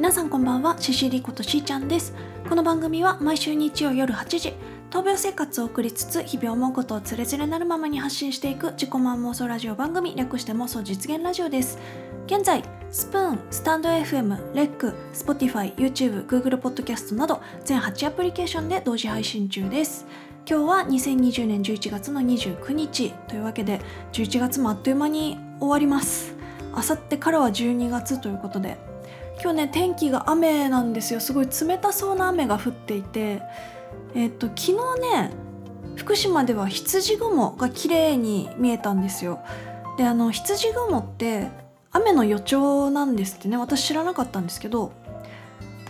皆さんこんばんはシシリことしーちゃんです。この番組は毎週日曜夜8時闘病生活を送りつつ日々思うことをつれづれなるままに発信していく自己満妄想ラジオ番組略して妄想実現ラジオです。現在スプーン、スタンド FM、レック、Spotify、YouTube、Google Podcast など全8アプリケーションで同時配信中です。今日は2020年11月の29日というわけで11月もあっという間に終わります。あさってからは12月ということで今日ね天気が雨なんですよ。すごい冷たそうな雨が降っていて。えっ、と昨日ね福島では羊雲が綺麗に見えたんですよ。であの羊雲って雨の予兆なんですってね。私知らなかったんですけど。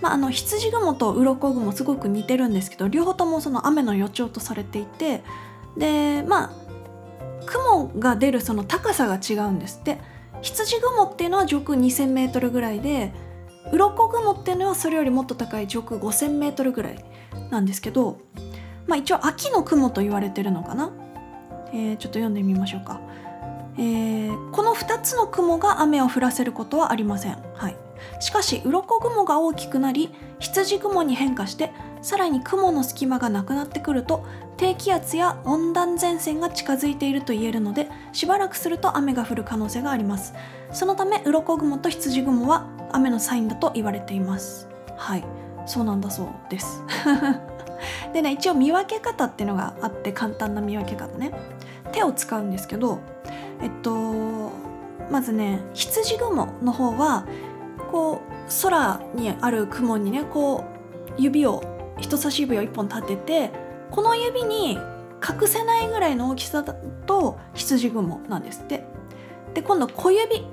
まあ、あの羊雲と鱗雲すごく似てるんですけど両方ともその雨の予兆とされていて。でまあ雲が出るその高さが違うんですって。羊雲っていうのは上空 2,000m ぐらいで鱗雲っていうのはそれよりもっと高い上空 5,000m ぐらいなんですけど、まあ、一応秋の雲と言われてるのかな、えー、ちょっと読んでみましょうか、えー、この2つの雲が雨を降らせることはありません、はい、しかし鱗雲が大きくなり羊雲に変化してさらに雲の隙間がなくなってくると低気圧や温暖前線が近づいていると言えるのでしばらくすると雨が降る可能性があります。そのため鱗雲と羊雲は雨のサインだと言われています。はい。そうなんだそうです。でね一応見分け方っていうのがあって簡単な見分け方ね。手を使うんですけどえっとまずね羊雲の方はこう空にある雲にねこう指を人差し指を1本立ててこの指に隠せないぐらいの大きさだと羊雲なんですって。で今度小指。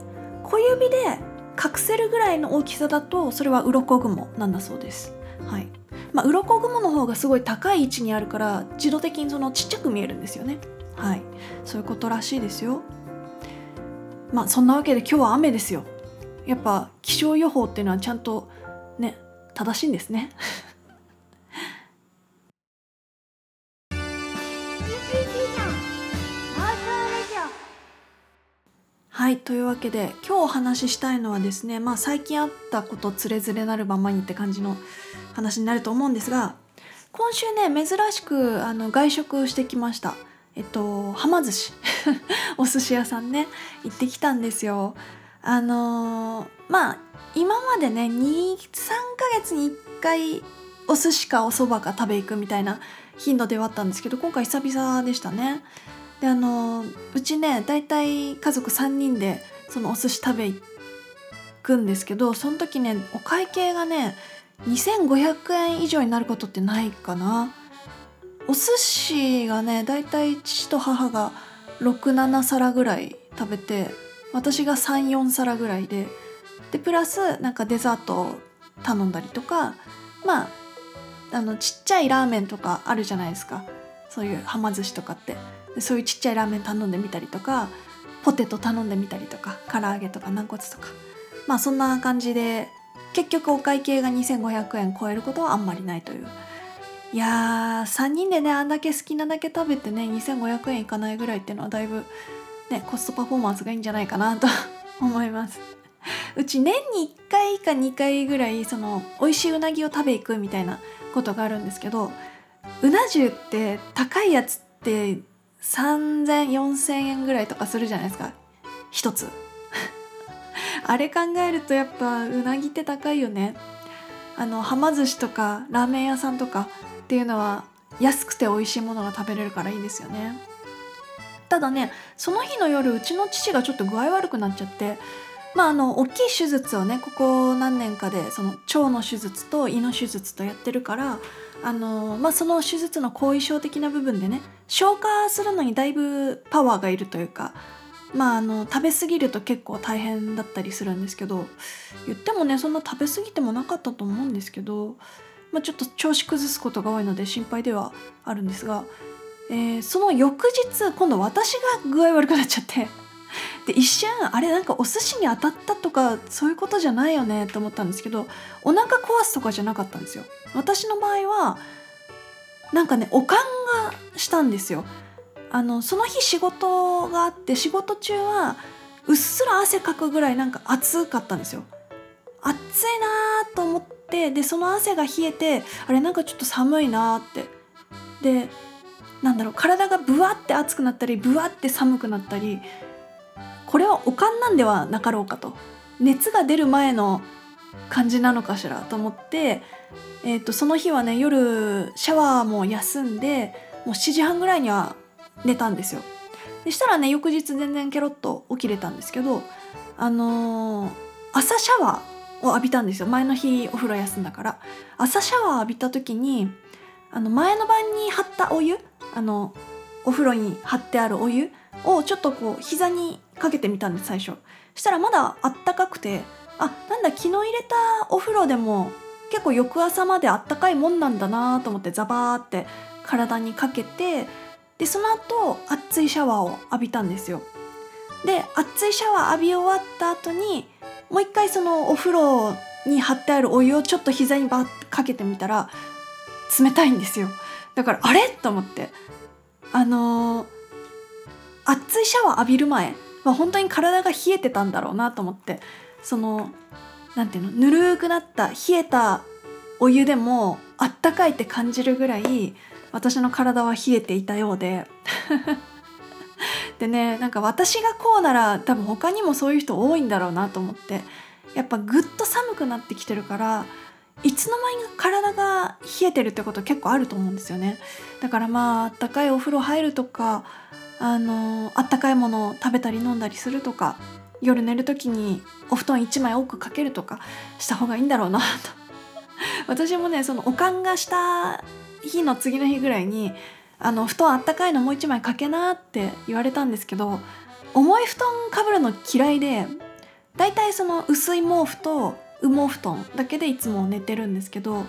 小指で隠せるぐらいの大きさだとそれは鱗雲なんだそうです。はい。まあ鱗雲の方がすごい高い位置にあるから自動的にそのちっちゃく見えるんですよね。はい。そういうことらしいですよ。まあそんなわけで今日は雨ですよ。やっぱ気象予報っていうのはちゃんとね正しいんですね。はいというわけで今日お話ししたいのはですねまあ最近あったことつれづれなるままにって感じの話になると思うんですが今週ね珍しくあの外食してきました。えっとはま寿司。お寿司屋さんね行ってきたんですよ。あのー、まあ今までね23ヶ月に1回お寿司かお蕎麦か食べ行くみたいな頻度ではあったんですけど今回久々でしたね。であのうちねだいたい家族3人でそのお寿司食べ行くんですけどその時ねお会計がね2500円以上になることってないかな。お寿司がねだいたい父と母が67皿ぐらい食べて私が34皿ぐらいででプラスなんかデザートを頼んだりとかまああのちっちゃいラーメンとかあるじゃないですか。そういうはま寿司とかって。そういうちっちゃいラーメン頼んでみたりとかポテト頼んでみたりとか唐揚げとか軟骨とか。まあそんな感じで結局お会計が2500円超えることはあんまりないという。いやー3人でねあんだけ好きなだけ食べてね2500円いかないぐらいっていうのはだいぶねコストパフォーマンスがいいんじゃないかなと 思います。うち年に1回か2回ぐらいその美味しいうなぎを食べ行くみたいなことがあるんですけどうな重って高いやつって30004000円ぐらいとかするじゃないですか。一つ。あれ考えるとやっぱうなぎって高いよね。あのはま寿司とかラーメン屋さんとかっていうのは安くて美味しいものが食べれるからいいですよね。ただねその日の夜うちの父がちょっと具合悪くなっちゃってまああの大きい手術をねここ何年かでその腸の手術と胃の手術とやってるからあのまあ、その手術の後遺症的な部分でね消化するのにだいぶパワーがいるというか、まあ、あの食べ過ぎると結構大変だったりするんですけど言ってもねそんな食べ過ぎてもなかったと思うんですけど、まあ、ちょっと調子崩すことが多いので心配ではあるんですが、えー、その翌日今度私が具合悪くなっちゃって。で一瞬あれなんかお寿司に当たったとかそういうことじゃないよねって思ったんですけどお腹壊すとかじゃなかったんですよ。私の場合はなんかねおかんがしたんですよ。あのその日仕事があって仕事中はうっすら汗かくぐらいなんか暑かったんですよ。暑いなと思ってでその汗が冷えてあれなんかちょっと寒いなって。でなんだろう体がブワって熱くなったりブワって寒くなったりこれはおかんなんではなかろうかと。熱が出る前の感じなのかしらと思って、えー、とその日はね夜シャワーも休んでもう7時半ぐらいには寝たんですよ。でしたらね翌日全然ケロッと起きれたんですけどあのー、朝シャワーを浴びたんですよ。前の日お風呂休んだから。朝シャワー浴びた時にあの前の晩に張ったお湯あのお風呂に張ってあるお湯をちょっとこう膝にかけてみたんです最初。したらまだあったかくてあなんだ昨日入れたお風呂でも結構翌朝まであったかいもんなんだなと思ってザバーって体にかけてでその後熱いシャワーを浴びたんですよ。で熱いシャワー浴び終わった後にもう一回そのお風呂に張ってあるお湯をちょっと膝にバッかけてみたら冷たいんですよ。だからあれ？と思って。あのー、熱いシャワー浴びる前は本当に体が冷えてたんだろうなと思って。その何ていうの？ぬるくなった冷えたお湯でもあったかいって感じるぐらい私の体は冷えていたようで。でねなんか私がこうなら多分他にもそういう人多いんだろうなと思って。やっぱぐっと寒くなってきてるからいつの間にか体が冷えてるってこと結構あると思うんですよね。だからまああったかいお風呂入るとかあのあったかいものを食べたり飲んだりするとか夜寝る時にお布団1枚多くかけるとかした方がいいんだろうなと。私もねそのおかんがした日の次の日ぐらいにあの布団あったかいのもう1枚かけなって言われたんですけど重い布団かぶるの嫌いでだいたいその薄い毛布と羽毛布団だけでいつも寝てるんですけど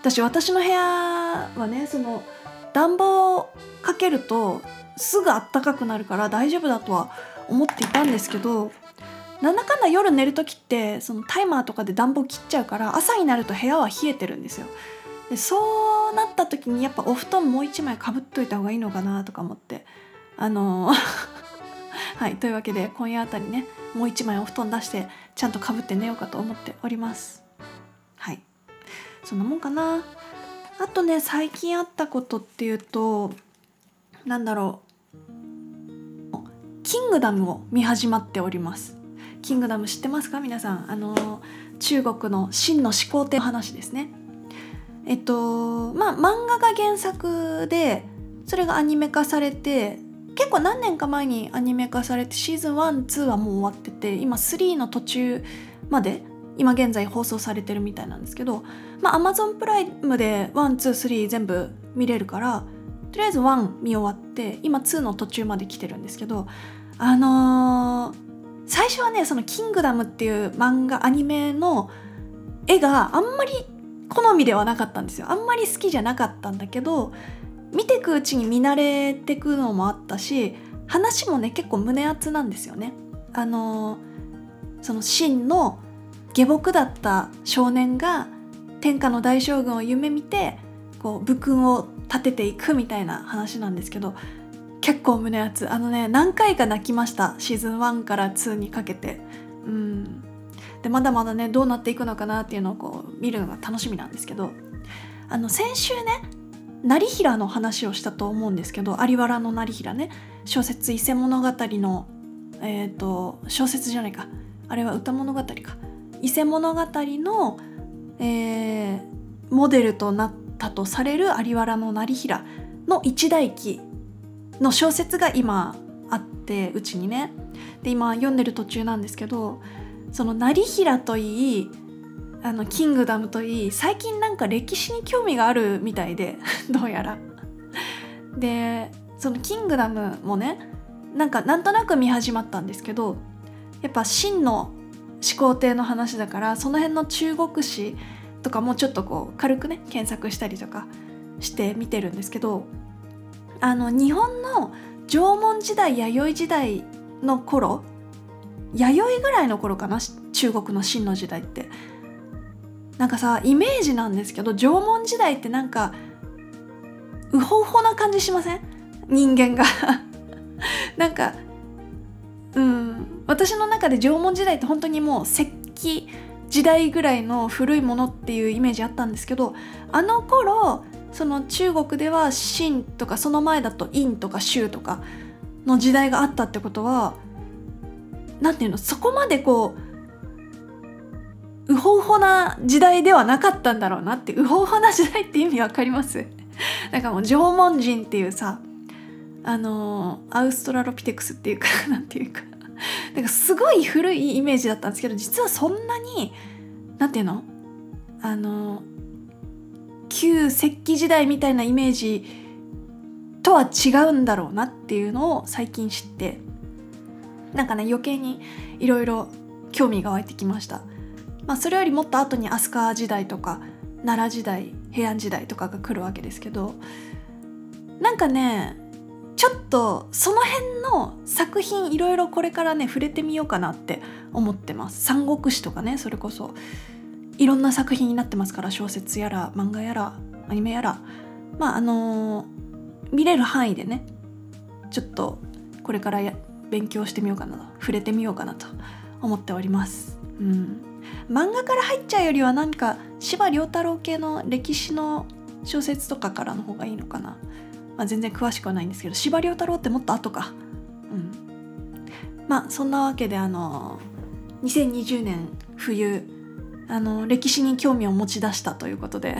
私私の部屋はねその暖房かけるとすぐあったかくなるから大丈夫だとは思っていたんですけどなんだかんだ夜寝る時ってそのタイマーとかで暖房切っちゃうから朝になると部屋は冷えてるんですよ。でそうなった時にやっぱお布団もう一枚かぶっといた方がいいのかなとか思ってあの はいというわけで今夜あたりねもう一枚お布団出してちゃんとかぶって寝ようかと思っております。はい。そんなもんかな。あとね最近あったことっていうとなんだろう。キングダムを見始まっております。キングダム知ってますか？皆さん。あの中国の真の始皇帝の話ですね。えっとまあ漫画が原作でそれがアニメ化されて結構何年か前にアニメ化されてシーズン12はもう終わってて今3の途中まで今現在放送されてるみたいなんですけどまあ Amazon プライムで123全部見れるからとりあえず1見終わって今2の途中まで来てるんですけどあのー、最初はねその「キングダム」っていう漫画アニメの絵があんまり好みではなかったんですよあんまり好きじゃなかったんだけど見てくうちに見慣れてくのもあったし話もね結構胸熱なんですよね。あのその真の下僕だった少年が天下の大将軍を夢見てこう武勲を立てていくみたいな話なんですけど結構胸熱。あのね何回か泣きました。シーズン1から2にかけて。うん。でまだまだねどうなっていくのかなっていうのをこう見るのが楽しみなんですけどあの先週ね成平の話をしたと思うんですけど有原の成平ね小説「伊勢物語の」えっ、ー、と小説じゃないか。あれは歌物語か。伊勢物語の、えー、モデルとなったとされる有原の成平の一代記の小説が今あってうちにねで今読んでる途中なんですけどその成平といいあのキングダムといい最近なんか歴史に興味があるみたいで どうやら。でそのキングダムもねなんかなんとなく見始まったんですけどやっぱ真の始皇帝の話だからその辺の中国史とかもちょっとこう軽くね検索したりとかして見てるんですけどあの日本の縄文時代弥生時代の頃弥生ぐらいの頃かな中国の真の時代って。なんかさイメージなんですけど縄文時代ってなんかうほうほな感じしません？人間が。なんかうん私の中で縄文時代って本当にもう石器時代ぐらいの古いものっていうイメージあったんですけどあの頃その中国では秦とかその前だと陰とか州とかの時代があったってことは何て言うのそこまでこううほうほな時代ではなかったんだろうなってうほうほな時代って意味わかります？なんかもう縄文人っていうさあのアウストラロピテクスっていうか なんていうか。なんかすごい古いイメージだったんですけど実はそんなに何ていうの？あの旧石器時代みたいなイメージとは違うんだろうなっていうのを最近知ってなんかね余計にいろいろ興味が湧いてきました。まあ、それよりもっと後に飛鳥時代とか奈良時代平安時代とかが来るわけですけどなんかねちょっとその辺の作品いろいろこれからね触れてみようかなって思ってます。三国志とかねそれこそ。いろんな作品になってますから小説やら漫画やらアニメやら。まああのー、見れる範囲でねちょっとこれからや勉強してみようかなと触れてみようかなと思っております。うん。漫画から入っちゃうよりはなんか司馬太郎系の歴史の小説とかからの方がいいのかな。まあ、全然詳しくはないんですけど司馬太郎ってもっと後か。うん。まあそんなわけであの2020年冬あの歴史に興味を持ち出したということで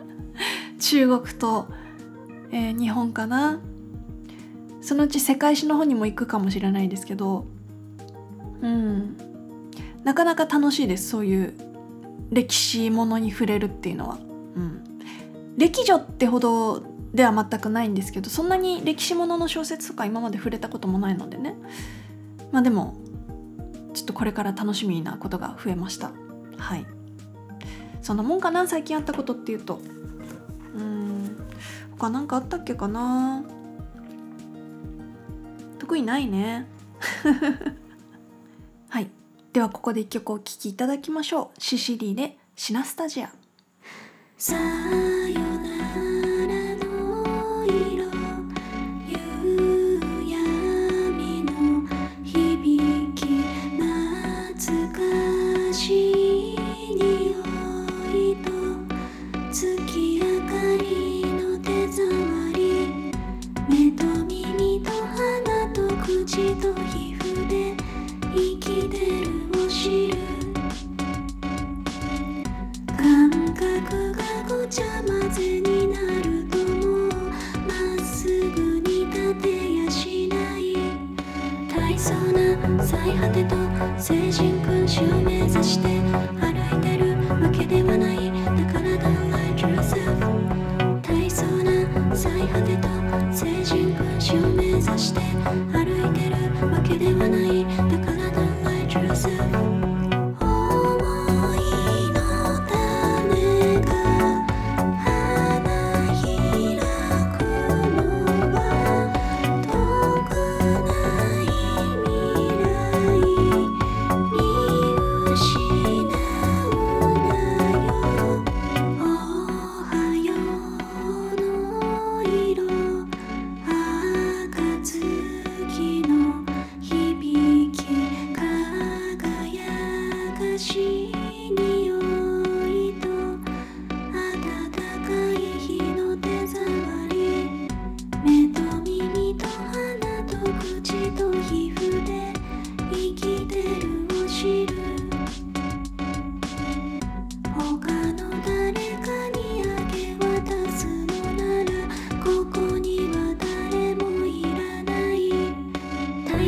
中国と、えー、日本かな。そのうち世界史の方にも行くかもしれないですけどうん。なかなか楽しいですそういう歴史ものに触れるっていうのは。うん、歴女ってほどでは全くないんですけどそんなに歴史ものの小説とか今まで触れたこともないのでね。まあでもちょっとこれから楽しみなことが増えました。はい。そんなもんかな？最近あったことっていうと。うん。他何かあったっけかな？特にないね。はい。ではここで一曲お聴きいただきましょう。シシリでシナスタジア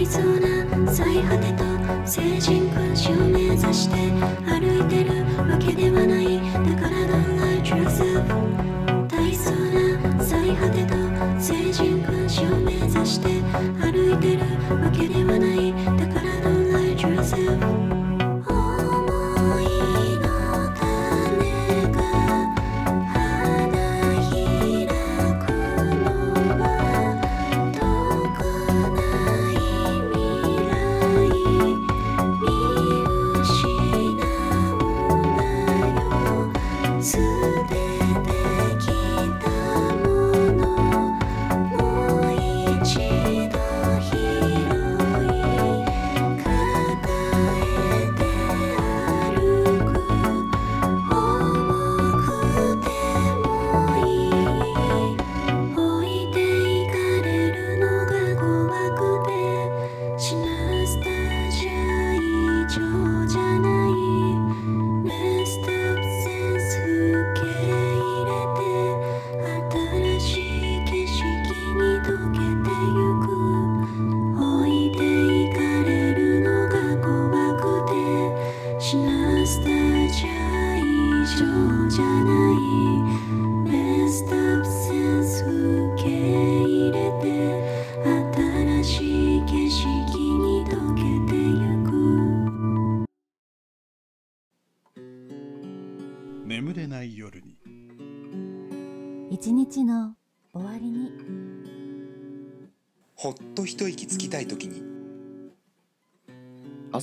そうな最果てと聖人君子を目指して歩いてるわけではない。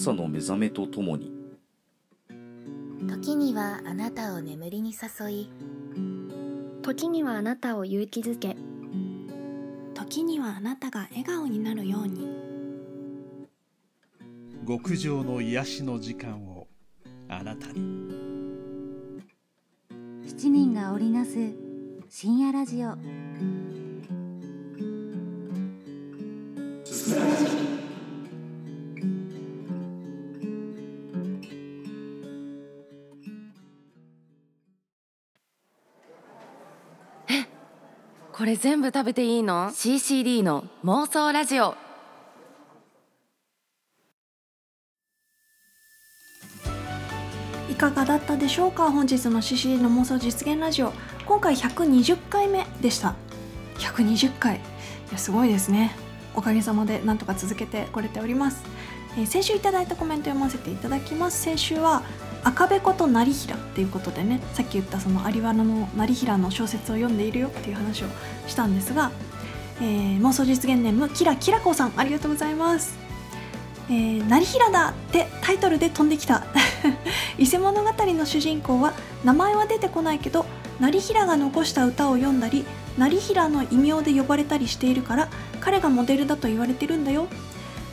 朝の目覚めとともに。時にはあなたを眠りに誘い時にはあなたを勇気づけ時にはあなたが笑顔になるように。極上の癒しの時間をあなたに。七人が織りなす深夜ラジオれ全部食べていいの ?CCD の妄想ラジオ。いかがだったでしょうか？本日の CCD の妄想実現ラジオ。今回120回目でした。120回。いやすごいですね。おかげさまでなんとか続けてこれております、えー先週いただいたコメント読ませていただきます。先週は赤べこと成平っていうことでねさっき言ったその有原の成平の小説を読んでいるよっていう話をしたんですが、えー妄想実現ネームキラキラコさんありがとうございます。えー、成平だってタイトルで飛んできた。伊勢物語の主人公は名前は出てこないけど成平が残した歌を読んだり成平の異名で呼ばれたりしているから彼がモデルだと言われてるんだよ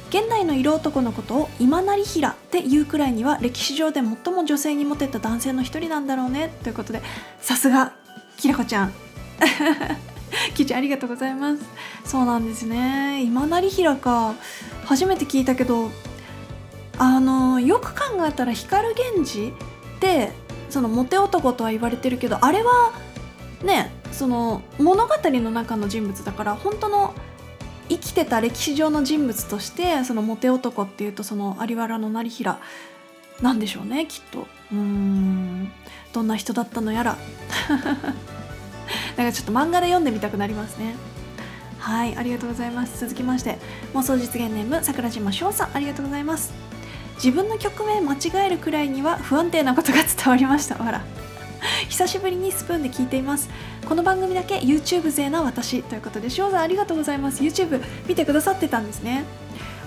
現代の色男のことを今成平っていうくらいには歴史上で最も女性にモテた男性の一人なんだろうね。ということでさすがきらこちゃん。きーちゃんありがとうございます。そうなんですね。今成平か。初めて聞いたけどあのよく考えたら光源氏ってそのモテ男とは言われてるけどあれはねその物語の中の人物だから本当の生きてた歴史上の人物としてそのモテ男っていうとその有原の成平なんでしょうねきっと。うーん。どんな人だったのやら。なんかちょっと漫画で読んでみたくなりますね。はいありがとうございます。続きまして妄想実現ネーム桜島翔さん。ありがとうございます。自分の曲名間違えるくらいには不安定なことが伝わりました。わら 久しぶりにスプーンで聞いています。この番組だけ YouTube 勢な私ということで翔さんありがとうございます。YouTube 見てくださってたんですね。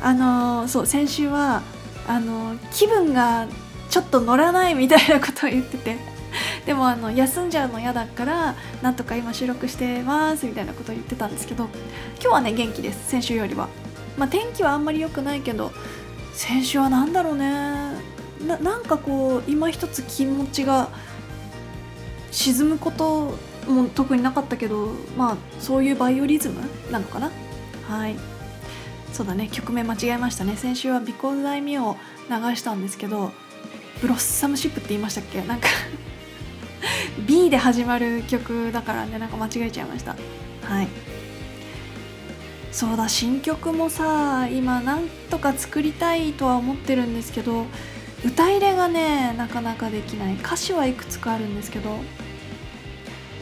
あのーそう先週はあのー気分がちょっと乗らないみたいなことを言ってて。でもあの休んじゃうの嫌だからなんとか今収録してますみたいなことを言ってたんですけど今日はね元気です先週よりは。まあ天気はあんまり良くないけど先週は何だろうね。ななんかこう今一つ気持ちが沈むことも特になかったけどまあそういうバイオリズムなのかな？はい。そうだね。曲名間違えましたね。先週は「ビコ大名」を流したんですけどブロッサムシップって言いましたっけ？なんか B で始まる曲だからね。なんか間違えちゃいました。はい。そうだ。新曲もさ今なんとか作りたいとは思ってるんですけど歌入れがねなかなかできない。歌詞はいくつかあるんですけど。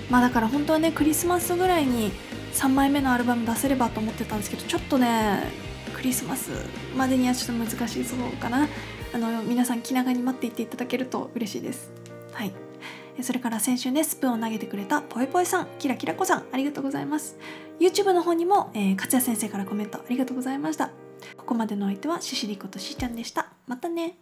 まあだから本当はねクリスマスぐらいに3枚目のアルバム出せればと思ってたんですけどちょっとねクリスマスまでにはちょっと難しそうかな。あの皆さん気長に待っていていただけると嬉しいです。はい。それから先週ねスプーンを投げてくれたぽいぽいさんキラキラ子さんありがとうございます。YouTube の方にも、えー、勝谷先生からコメントありがとうございました。ここまでのお相手はシシリコとしーちゃんでした。またね。